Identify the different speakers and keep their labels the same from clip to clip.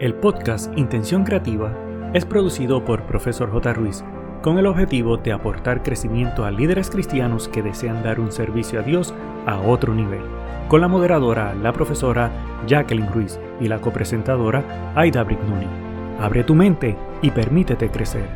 Speaker 1: El podcast Intención Creativa es producido por Profesor J. Ruiz con el objetivo de aportar crecimiento a líderes cristianos que desean dar un servicio a Dios a otro nivel, con la moderadora, la profesora Jacqueline Ruiz y la copresentadora Aida Brignoni. Abre tu mente y permítete crecer.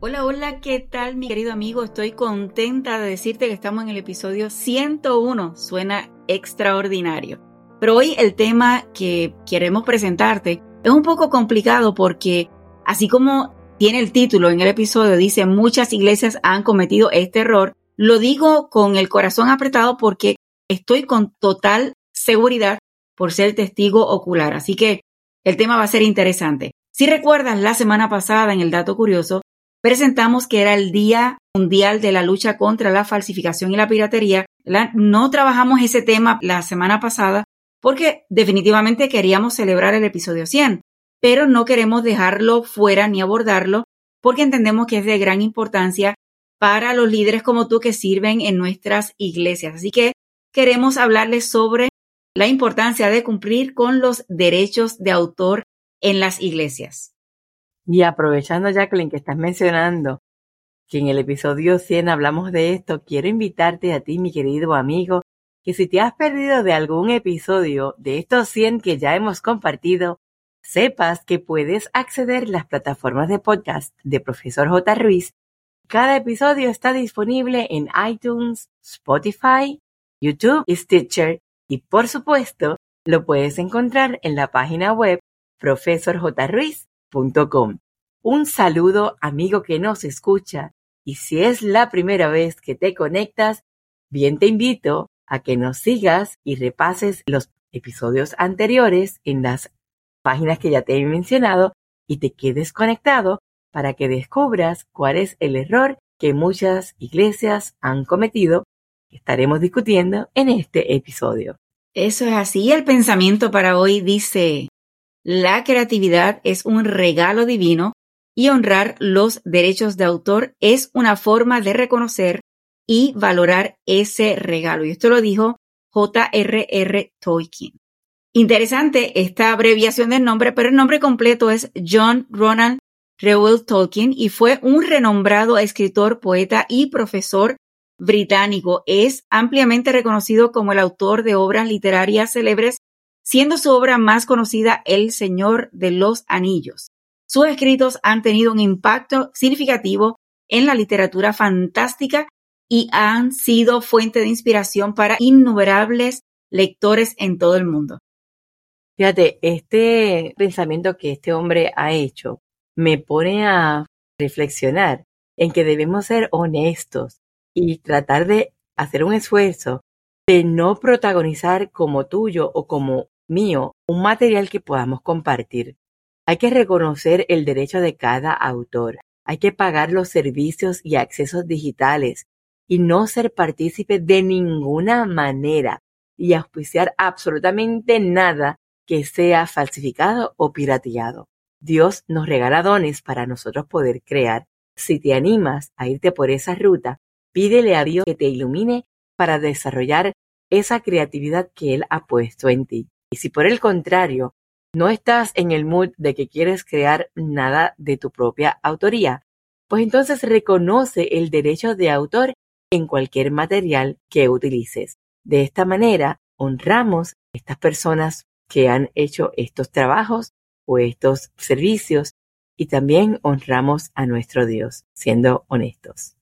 Speaker 2: Hola, hola, ¿qué tal mi querido amigo? Estoy contenta de decirte que estamos en el episodio 101. Suena extraordinario. Pero hoy el tema que queremos presentarte es un poco complicado porque así como tiene el título en el episodio, dice muchas iglesias han cometido este error, lo digo con el corazón apretado porque estoy con total seguridad por ser testigo ocular. Así que el tema va a ser interesante. Si recuerdas, la semana pasada en el dato curioso, presentamos que era el Día Mundial de la Lucha contra la Falsificación y la Piratería. no trabajamos ese tema la semana pasada porque definitivamente queríamos celebrar el episodio 100, pero no queremos dejarlo fuera ni abordarlo porque entendemos que es de gran importancia para los líderes como tú que sirven en nuestras iglesias. Así que queremos hablarles sobre la importancia de cumplir con los derechos de autor en las iglesias.
Speaker 3: Y aprovechando, Jacqueline, que estás mencionando que en el episodio 100 hablamos de esto, quiero invitarte a ti, mi querido amigo, que si te has perdido de algún episodio de estos 100 que ya hemos compartido, sepas que puedes acceder a las plataformas de podcast de Profesor J. Ruiz. Cada episodio está disponible en iTunes, Spotify, YouTube y Stitcher y por supuesto lo puedes encontrar en la página web profesorjruiz.com. Un saludo amigo que nos escucha y si es la primera vez que te conectas, bien te invito a que nos sigas y repases los episodios anteriores en las páginas que ya te he mencionado y te quedes conectado para que descubras cuál es el error que muchas iglesias han cometido que estaremos discutiendo en este episodio.
Speaker 2: Eso es así. El pensamiento para hoy dice, la creatividad es un regalo divino y honrar los derechos de autor es una forma de reconocer y valorar ese regalo. Y esto lo dijo J.R.R. Tolkien. Interesante esta abreviación del nombre, pero el nombre completo es John Ronald Reuel Tolkien y fue un renombrado escritor, poeta y profesor británico. Es ampliamente reconocido como el autor de obras literarias célebres, siendo su obra más conocida El Señor de los Anillos. Sus escritos han tenido un impacto significativo en la literatura fantástica y han sido fuente de inspiración para innumerables lectores en todo el mundo.
Speaker 3: Fíjate, este pensamiento que este hombre ha hecho me pone a reflexionar en que debemos ser honestos y tratar de hacer un esfuerzo de no protagonizar como tuyo o como mío un material que podamos compartir. Hay que reconocer el derecho de cada autor. Hay que pagar los servicios y accesos digitales y no ser partícipe de ninguna manera y auspiciar absolutamente nada que sea falsificado o pirateado. Dios nos regala dones para nosotros poder crear. Si te animas a irte por esa ruta, pídele a Dios que te ilumine para desarrollar esa creatividad que Él ha puesto en ti. Y si por el contrario, no estás en el mood de que quieres crear nada de tu propia autoría, pues entonces reconoce el derecho de autor en cualquier material que utilices. De esta manera, honramos a estas personas que han hecho estos trabajos o estos servicios y también honramos a nuestro Dios, siendo honestos.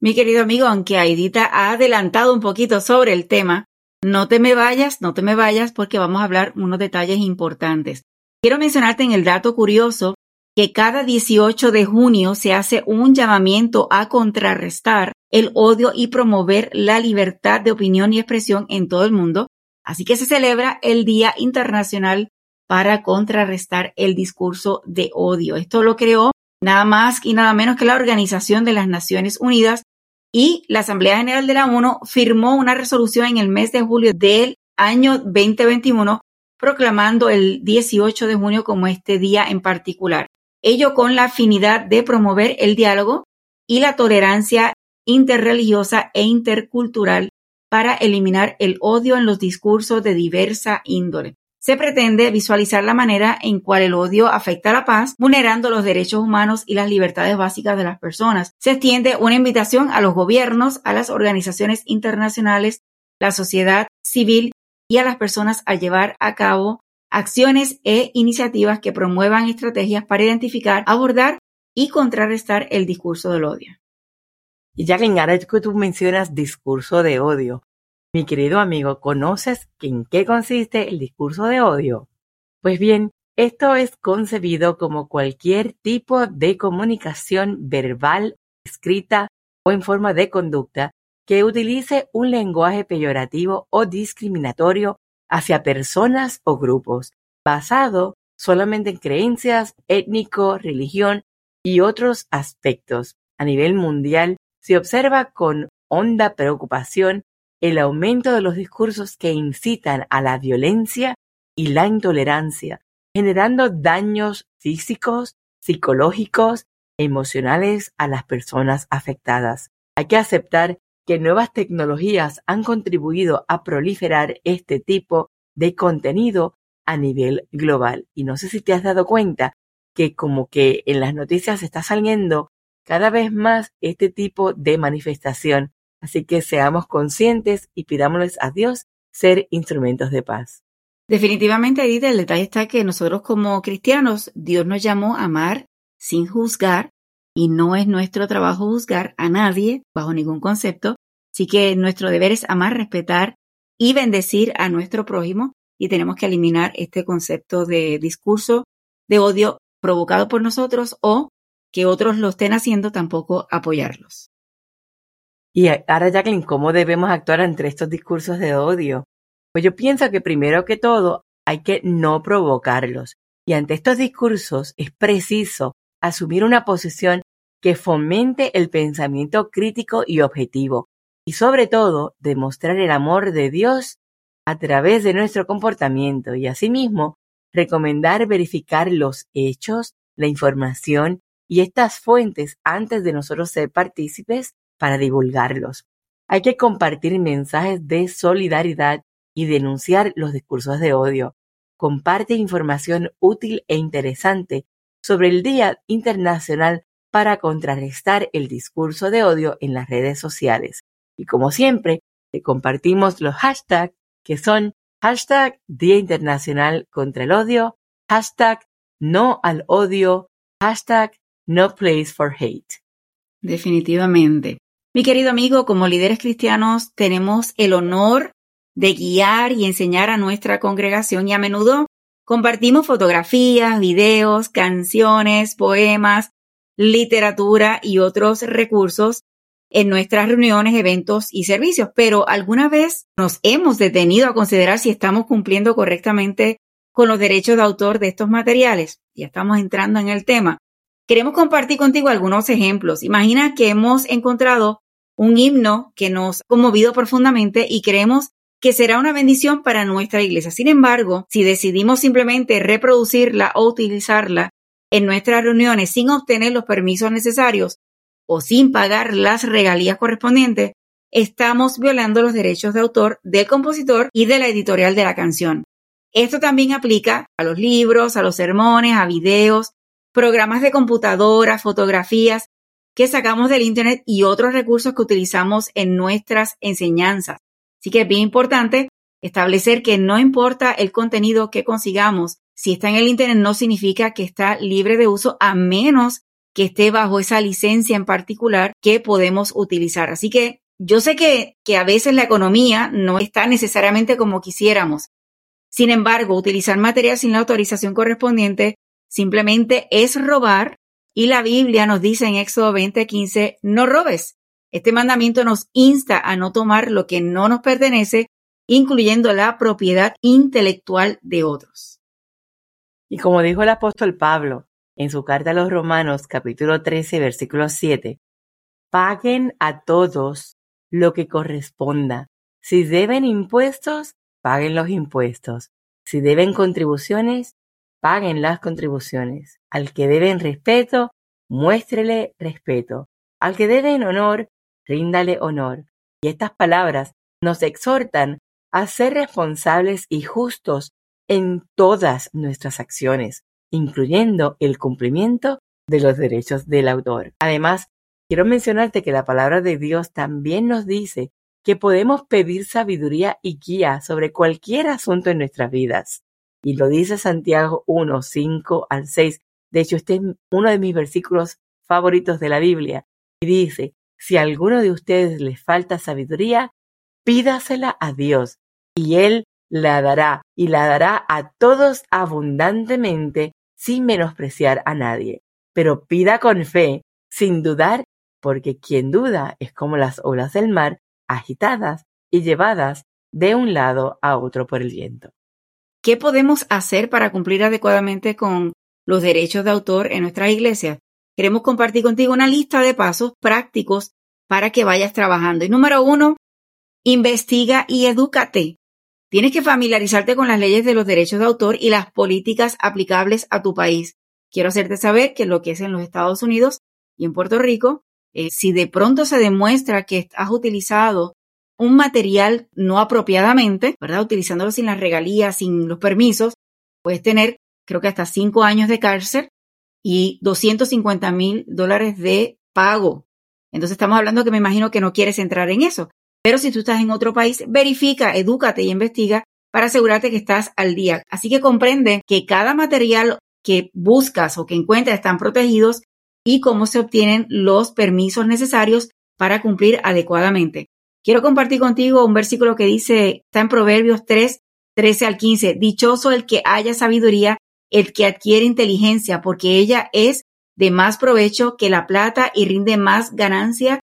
Speaker 2: Mi querido amigo, aunque Aidita ha adelantado un poquito sobre el tema, no te me vayas, no te me vayas porque vamos a hablar unos detalles importantes. Quiero mencionarte en el dato curioso que cada 18 de junio se hace un llamamiento a contrarrestar el odio y promover la libertad de opinión y expresión en todo el mundo. Así que se celebra el Día Internacional para contrarrestar el discurso de odio. Esto lo creó nada más y nada menos que la Organización de las Naciones Unidas y la Asamblea General de la ONU firmó una resolución en el mes de julio del año 2021 proclamando el 18 de junio como este día en particular ello con la afinidad de promover el diálogo y la tolerancia interreligiosa e intercultural para eliminar el odio en los discursos de diversa índole. se pretende visualizar la manera en cual el odio afecta a la paz, vulnerando los derechos humanos y las libertades básicas de las personas. Se extiende una invitación a los gobiernos, a las organizaciones internacionales, la sociedad civil y a las personas a llevar a cabo acciones e iniciativas que promuevan estrategias para identificar, abordar y contrarrestar el discurso del odio.
Speaker 3: Y que ahora que tú mencionas discurso de odio, mi querido amigo, ¿conoces en qué consiste el discurso de odio? Pues bien, esto es concebido como cualquier tipo de comunicación verbal, escrita o en forma de conducta que utilice un lenguaje peyorativo o discriminatorio hacia personas o grupos, basado solamente en creencias, étnico, religión y otros aspectos. A nivel mundial, se observa con honda preocupación el aumento de los discursos que incitan a la violencia y la intolerancia, generando daños físicos, psicológicos, emocionales a las personas afectadas. Hay que aceptar que nuevas tecnologías han contribuido a proliferar este tipo de contenido a nivel global. Y no sé si te has dado cuenta que como que en las noticias está saliendo cada vez más este tipo de manifestación Así que seamos conscientes y pidámosles a Dios ser instrumentos de paz.
Speaker 2: Definitivamente, Edith, el detalle está que nosotros como cristianos, Dios nos llamó a amar sin juzgar y no es nuestro trabajo juzgar a nadie bajo ningún concepto. Así que nuestro deber es amar, respetar y bendecir a nuestro prójimo y tenemos que eliminar este concepto de discurso de odio provocado por nosotros o que otros lo estén haciendo, tampoco apoyarlos.
Speaker 3: Y ahora, Jacqueline, ¿cómo debemos actuar ante estos discursos de odio? Pues yo pienso que primero que todo hay que no provocarlos. Y ante estos discursos es preciso asumir una posición que fomente el pensamiento crítico y objetivo. Y sobre todo, demostrar el amor de Dios a través de nuestro comportamiento y asimismo recomendar verificar los hechos, la información y estas fuentes antes de nosotros ser partícipes para divulgarlos. Hay que compartir mensajes de solidaridad y denunciar los discursos de odio. Comparte información útil e interesante sobre el Día Internacional para contrarrestar el discurso de odio en las redes sociales. Y como siempre, te compartimos los hashtags que son hashtag Día Internacional contra el Odio, hashtag No al Odio, hashtag No Place for Hate.
Speaker 2: Definitivamente. Mi querido amigo, como líderes cristianos tenemos el honor de guiar y enseñar a nuestra congregación y a menudo compartimos fotografías, videos, canciones, poemas, literatura y otros recursos en nuestras reuniones, eventos y servicios, pero alguna vez nos hemos detenido a considerar si estamos cumpliendo correctamente con los derechos de autor de estos materiales. Ya estamos entrando en el tema. Queremos compartir contigo algunos ejemplos. Imagina que hemos encontrado un himno que nos ha conmovido profundamente y creemos que será una bendición para nuestra iglesia. Sin embargo, si decidimos simplemente reproducirla o utilizarla en nuestras reuniones sin obtener los permisos necesarios o sin pagar las regalías correspondientes, estamos violando los derechos de autor del compositor y de la editorial de la canción. Esto también aplica a los libros, a los sermones, a videos, programas de computadora, fotografías que sacamos del Internet y otros recursos que utilizamos en nuestras enseñanzas. Así que es bien importante establecer que no importa el contenido que consigamos, si está en el Internet no significa que está libre de uso a menos que esté bajo esa licencia en particular que podemos utilizar. Así que yo sé que, que a veces la economía no está necesariamente como quisiéramos. Sin embargo, utilizar material sin la autorización correspondiente simplemente es robar y la Biblia nos dice en Éxodo 20:15, no robes. Este mandamiento nos insta a no tomar lo que no nos pertenece, incluyendo la propiedad intelectual de otros.
Speaker 3: Y como dijo el apóstol Pablo en su carta a los Romanos capítulo 13 versículo 7, paguen a todos lo que corresponda. Si deben impuestos, paguen los impuestos. Si deben contribuciones, paguen las contribuciones. Al que deben respeto, muéstrele respeto. Al que deben honor, ríndale honor. Y estas palabras nos exhortan a ser responsables y justos en todas nuestras acciones, incluyendo el cumplimiento de los derechos del autor. Además, quiero mencionarte que la palabra de Dios también nos dice que podemos pedir sabiduría y guía sobre cualquier asunto en nuestras vidas. Y lo dice Santiago 1, 5 al 6. De hecho, este es uno de mis versículos favoritos de la Biblia. Y dice, si a alguno de ustedes les falta sabiduría, pídasela a Dios, y Él la dará, y la dará a todos abundantemente, sin menospreciar a nadie. Pero pida con fe, sin dudar, porque quien duda es como las olas del mar, agitadas y llevadas de un lado a otro por el viento.
Speaker 2: ¿Qué podemos hacer para cumplir adecuadamente con los derechos de autor en nuestra iglesia? Queremos compartir contigo una lista de pasos prácticos para que vayas trabajando. Y número uno, investiga y edúcate. Tienes que familiarizarte con las leyes de los derechos de autor y las políticas aplicables a tu país. Quiero hacerte saber que lo que es en los Estados Unidos y en Puerto Rico, eh, si de pronto se demuestra que has utilizado un material no apropiadamente, ¿verdad? Utilizándolo sin las regalías, sin los permisos, puedes tener, creo que hasta cinco años de cárcel y 250 mil dólares de pago. Entonces estamos hablando que me imagino que no quieres entrar en eso. Pero si tú estás en otro país, verifica, edúcate y investiga para asegurarte que estás al día. Así que comprende que cada material que buscas o que encuentras están protegidos y cómo se obtienen los permisos necesarios para cumplir adecuadamente. Quiero compartir contigo un versículo que dice, está en Proverbios 3, 13 al 15, dichoso el que haya sabiduría, el que adquiere inteligencia, porque ella es de más provecho que la plata y rinde más ganancia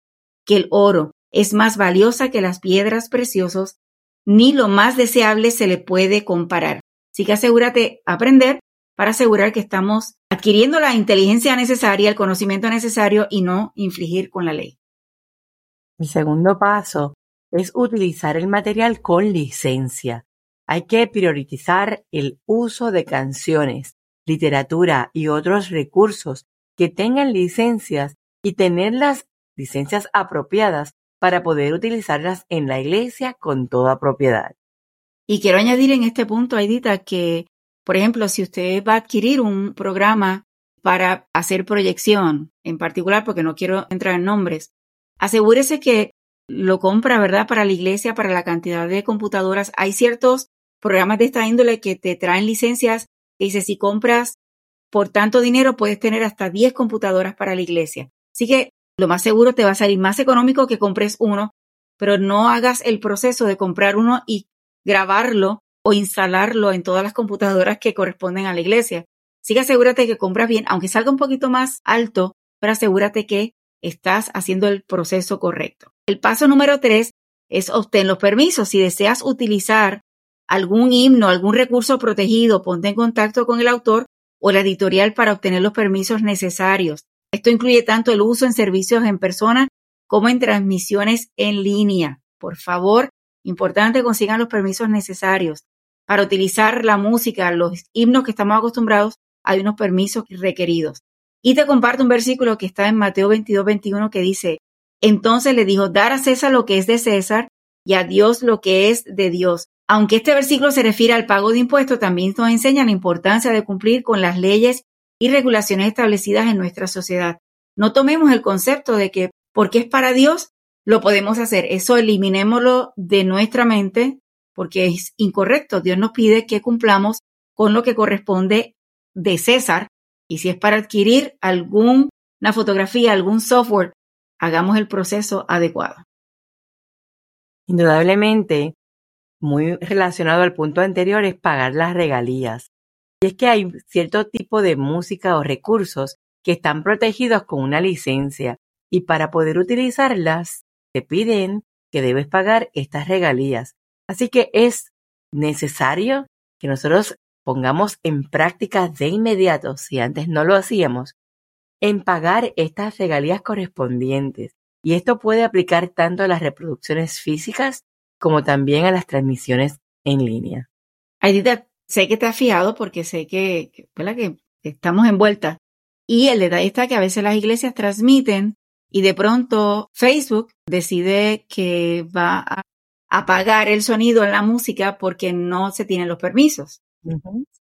Speaker 2: que el oro es más valiosa que las piedras preciosas, ni lo más deseable se le puede comparar. Así que asegúrate aprender para asegurar que estamos adquiriendo la inteligencia necesaria, el conocimiento necesario y no infligir con la ley.
Speaker 3: Mi segundo paso es utilizar el material con licencia. Hay que priorizar el uso de canciones, literatura y otros recursos que tengan licencias y tener las licencias apropiadas para poder utilizarlas en la iglesia con toda propiedad.
Speaker 2: Y quiero añadir en este punto, Aidita, que, por ejemplo, si usted va a adquirir un programa para hacer proyección, en particular, porque no quiero entrar en nombres, asegúrese que lo compra, ¿verdad? Para la iglesia, para la cantidad de computadoras. Hay ciertos programas de esta índole que te traen licencias y dice, si compras por tanto dinero, puedes tener hasta 10 computadoras para la iglesia. Así que lo más seguro te va a salir más económico que compres uno, pero no hagas el proceso de comprar uno y grabarlo o instalarlo en todas las computadoras que corresponden a la iglesia. Así que asegúrate que compras bien, aunque salga un poquito más alto, pero asegúrate que estás haciendo el proceso correcto. El paso número tres es obtener los permisos. Si deseas utilizar algún himno, algún recurso protegido, ponte en contacto con el autor o la editorial para obtener los permisos necesarios. Esto incluye tanto el uso en servicios en persona como en transmisiones en línea. Por favor, importante consigan los permisos necesarios. Para utilizar la música, los himnos que estamos acostumbrados, hay unos permisos requeridos. Y te comparto un versículo que está en Mateo 22, 21 que dice, entonces le dijo, dar a César lo que es de César y a Dios lo que es de Dios. Aunque este versículo se refiere al pago de impuestos, también nos enseña la importancia de cumplir con las leyes y regulaciones establecidas en nuestra sociedad. No tomemos el concepto de que porque es para Dios, lo podemos hacer. Eso eliminémoslo de nuestra mente porque es incorrecto. Dios nos pide que cumplamos con lo que corresponde de César y si es para adquirir alguna fotografía, algún software, hagamos el proceso adecuado.
Speaker 3: Indudablemente, muy relacionado al punto anterior es pagar las regalías. Y es que hay cierto tipo de música o recursos que están protegidos con una licencia y para poder utilizarlas te piden que debes pagar estas regalías. Así que es necesario que nosotros pongamos en práctica de inmediato, si antes no lo hacíamos, en pagar estas regalías correspondientes. Y esto puede aplicar tanto a las reproducciones físicas como también a las transmisiones en línea.
Speaker 2: Aidita, sé que te has fijado porque sé que, que estamos envueltas. Y el detalle está que a veces las iglesias transmiten y de pronto Facebook decide que va a apagar el sonido en la música porque no se tienen los permisos.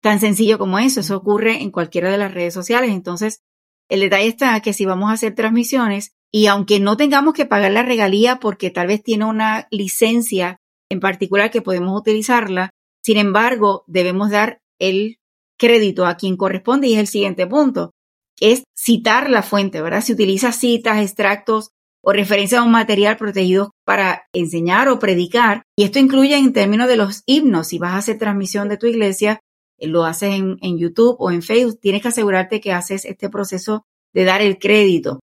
Speaker 2: Tan sencillo como eso, eso ocurre en cualquiera de las redes sociales. Entonces, el detalle está que si vamos a hacer transmisiones y aunque no tengamos que pagar la regalía porque tal vez tiene una licencia en particular que podemos utilizarla, sin embargo, debemos dar el crédito a quien corresponde y es el siguiente punto, es citar la fuente, ¿verdad? Si utiliza citas, extractos o referencias a un material protegido para enseñar o predicar, y esto incluye en términos de los himnos, si vas a hacer transmisión de tu iglesia, eh, lo haces en, en YouTube o en Facebook, tienes que asegurarte que haces este proceso de dar el crédito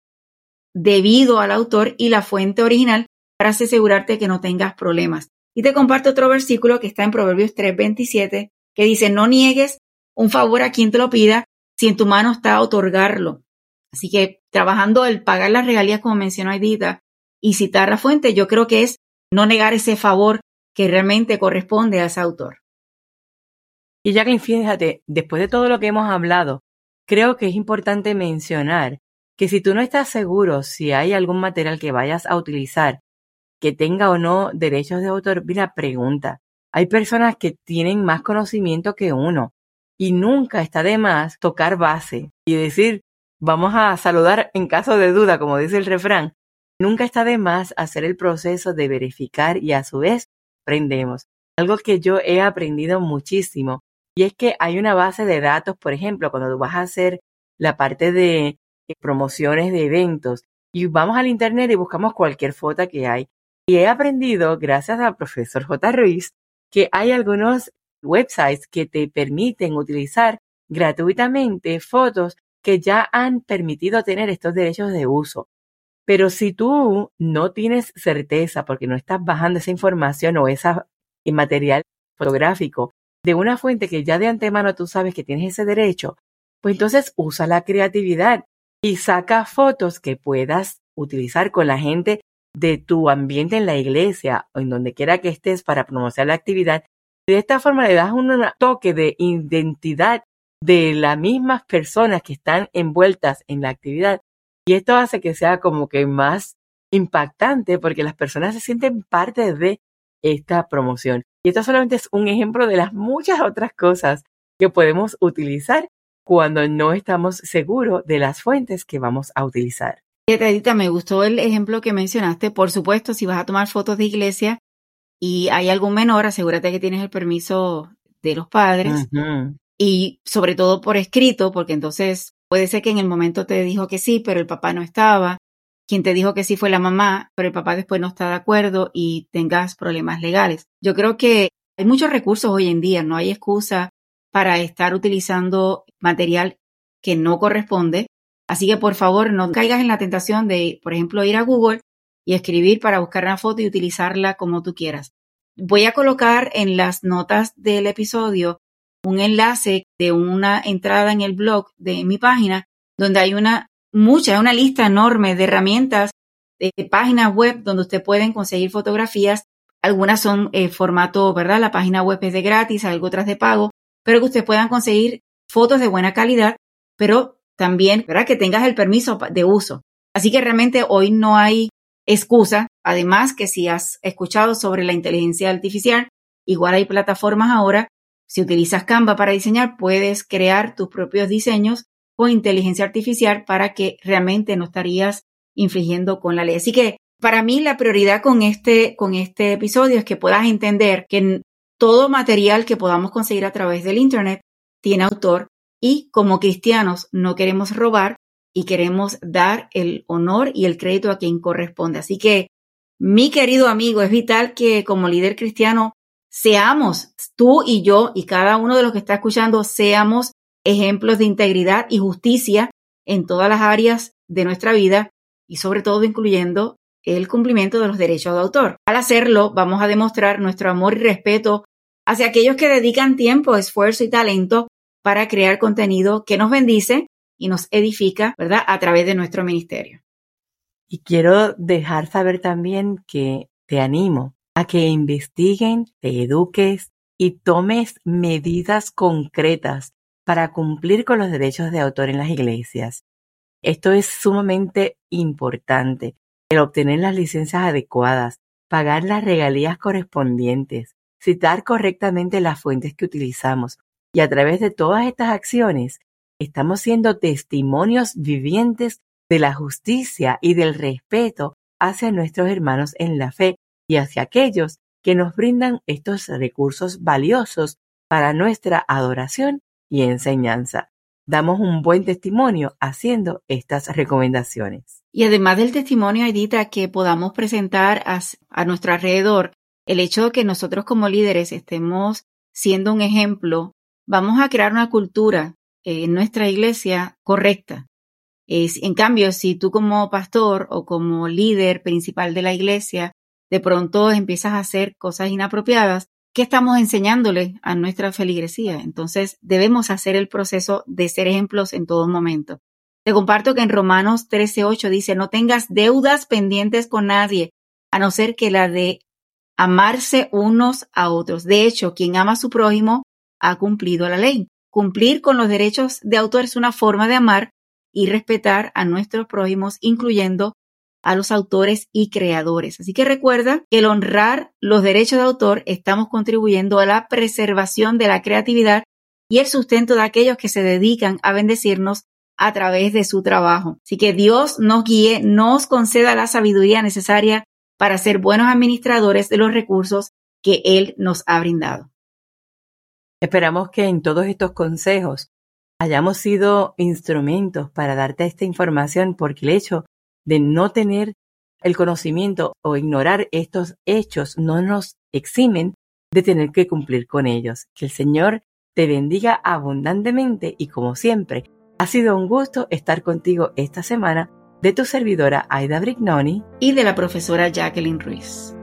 Speaker 2: debido al autor y la fuente original para asegurarte que no tengas problemas. Y te comparto otro versículo que está en Proverbios 3:27 que dice, no niegues un favor a quien te lo pida si en tu mano está otorgarlo. Así que trabajando el pagar las regalías, como mencionó Edita, y citar la fuente, yo creo que es no negar ese favor que realmente corresponde a ese autor.
Speaker 3: Y Jacqueline, fíjate, después de todo lo que hemos hablado, creo que es importante mencionar que si tú no estás seguro si hay algún material que vayas a utilizar que tenga o no derechos de autor, mira, pregunta. Hay personas que tienen más conocimiento que uno y nunca está de más tocar base y decir, vamos a saludar en caso de duda, como dice el refrán. Nunca está de más hacer el proceso de verificar y a su vez aprendemos. Algo que yo he aprendido muchísimo y es que hay una base de datos, por ejemplo, cuando tú vas a hacer la parte de promociones de eventos y vamos al internet y buscamos cualquier foto que hay. Y he aprendido, gracias al profesor J. Ruiz, que hay algunos websites que te permiten utilizar gratuitamente fotos que ya han permitido tener estos derechos de uso. Pero si tú no tienes certeza porque no estás bajando esa información o ese material fotográfico de una fuente que ya de antemano tú sabes que tienes ese derecho, pues entonces usa la creatividad y saca fotos que puedas utilizar con la gente de tu ambiente en la iglesia o en donde quiera que estés para promocionar la actividad. De esta forma le das un toque de identidad de las mismas personas que están envueltas en la actividad. Y esto hace que sea como que más impactante porque las personas se sienten parte de esta promoción. Y esto solamente es un ejemplo de las muchas otras cosas que podemos utilizar cuando no estamos seguros de las fuentes que vamos a utilizar.
Speaker 2: Edita, me gustó el ejemplo que mencionaste. Por supuesto, si vas a tomar fotos de iglesia y hay algún menor, asegúrate que tienes el permiso de los padres y sobre todo por escrito, porque entonces puede ser que en el momento te dijo que sí, pero el papá no estaba. Quien te dijo que sí fue la mamá, pero el papá después no está de acuerdo y tengas problemas legales. Yo creo que hay muchos recursos hoy en día, no hay excusa para estar utilizando material que no corresponde. Así que por favor no caigas en la tentación de, por ejemplo, ir a Google y escribir para buscar una foto y utilizarla como tú quieras. Voy a colocar en las notas del episodio un enlace de una entrada en el blog de mi página donde hay una mucha, una lista enorme de herramientas de páginas web donde usted pueden conseguir fotografías. Algunas son eh, formato, ¿verdad? La página web es de gratis, algo otras de pago, pero que ustedes puedan conseguir fotos de buena calidad, pero también, ¿verdad? Que tengas el permiso de uso. Así que realmente hoy no hay excusa. Además que si has escuchado sobre la inteligencia artificial, igual hay plataformas ahora. Si utilizas Canva para diseñar, puedes crear tus propios diseños con inteligencia artificial para que realmente no estarías infringiendo con la ley. Así que para mí la prioridad con este, con este episodio es que puedas entender que todo material que podamos conseguir a través del Internet tiene autor y como cristianos no queremos robar y queremos dar el honor y el crédito a quien corresponde. Así que, mi querido amigo, es vital que como líder cristiano seamos, tú y yo y cada uno de los que está escuchando, seamos ejemplos de integridad y justicia en todas las áreas de nuestra vida y sobre todo incluyendo el cumplimiento de los derechos de autor. Al hacerlo, vamos a demostrar nuestro amor y respeto hacia aquellos que dedican tiempo, esfuerzo y talento para crear contenido que nos bendice y nos edifica, ¿verdad?, a través de nuestro ministerio.
Speaker 3: Y quiero dejar saber también que te animo a que investiguen, te eduques y tomes medidas concretas para cumplir con los derechos de autor en las iglesias. Esto es sumamente importante, el obtener las licencias adecuadas, pagar las regalías correspondientes, citar correctamente las fuentes que utilizamos, Y a través de todas estas acciones, estamos siendo testimonios vivientes de la justicia y del respeto hacia nuestros hermanos en la fe y hacia aquellos que nos brindan estos recursos valiosos para nuestra adoración y enseñanza. Damos un buen testimonio haciendo estas recomendaciones.
Speaker 2: Y además del testimonio, Edita, que podamos presentar a, a nuestro alrededor, el hecho de que nosotros como líderes estemos siendo un ejemplo, vamos a crear una cultura en nuestra iglesia correcta. En cambio, si tú como pastor o como líder principal de la iglesia de pronto empiezas a hacer cosas inapropiadas, ¿qué estamos enseñándole a nuestra feligresía? Entonces debemos hacer el proceso de ser ejemplos en todo momento. Te comparto que en Romanos 13:8 dice, no tengas deudas pendientes con nadie, a no ser que la de amarse unos a otros. De hecho, quien ama a su prójimo ha cumplido la ley. Cumplir con los derechos de autor es una forma de amar y respetar a nuestros prójimos, incluyendo a los autores y creadores. Así que recuerda que el honrar los derechos de autor estamos contribuyendo a la preservación de la creatividad y el sustento de aquellos que se dedican a bendecirnos a través de su trabajo. Así que Dios nos guíe, nos conceda la sabiduría necesaria para ser buenos administradores de los recursos que Él nos ha brindado.
Speaker 3: Esperamos que en todos estos consejos hayamos sido instrumentos para darte esta información porque el hecho de no tener el conocimiento o ignorar estos hechos no nos eximen de tener que cumplir con ellos. Que el Señor te bendiga abundantemente y como siempre, ha sido un gusto estar contigo esta semana de tu servidora Aida Brignoni
Speaker 2: y de la profesora Jacqueline Ruiz.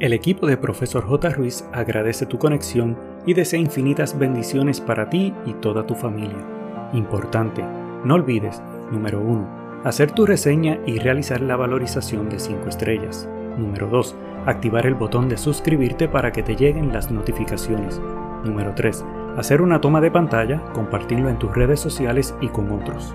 Speaker 1: El equipo de Profesor J. Ruiz agradece tu conexión y desea infinitas bendiciones para ti y toda tu familia. Importante, no olvides, número 1, Hacer tu reseña y realizar la valorización de 5 estrellas. Número 2. Activar el botón de suscribirte para que te lleguen las notificaciones. Número 3. Hacer una toma de pantalla, compartirlo en tus redes sociales y con otros.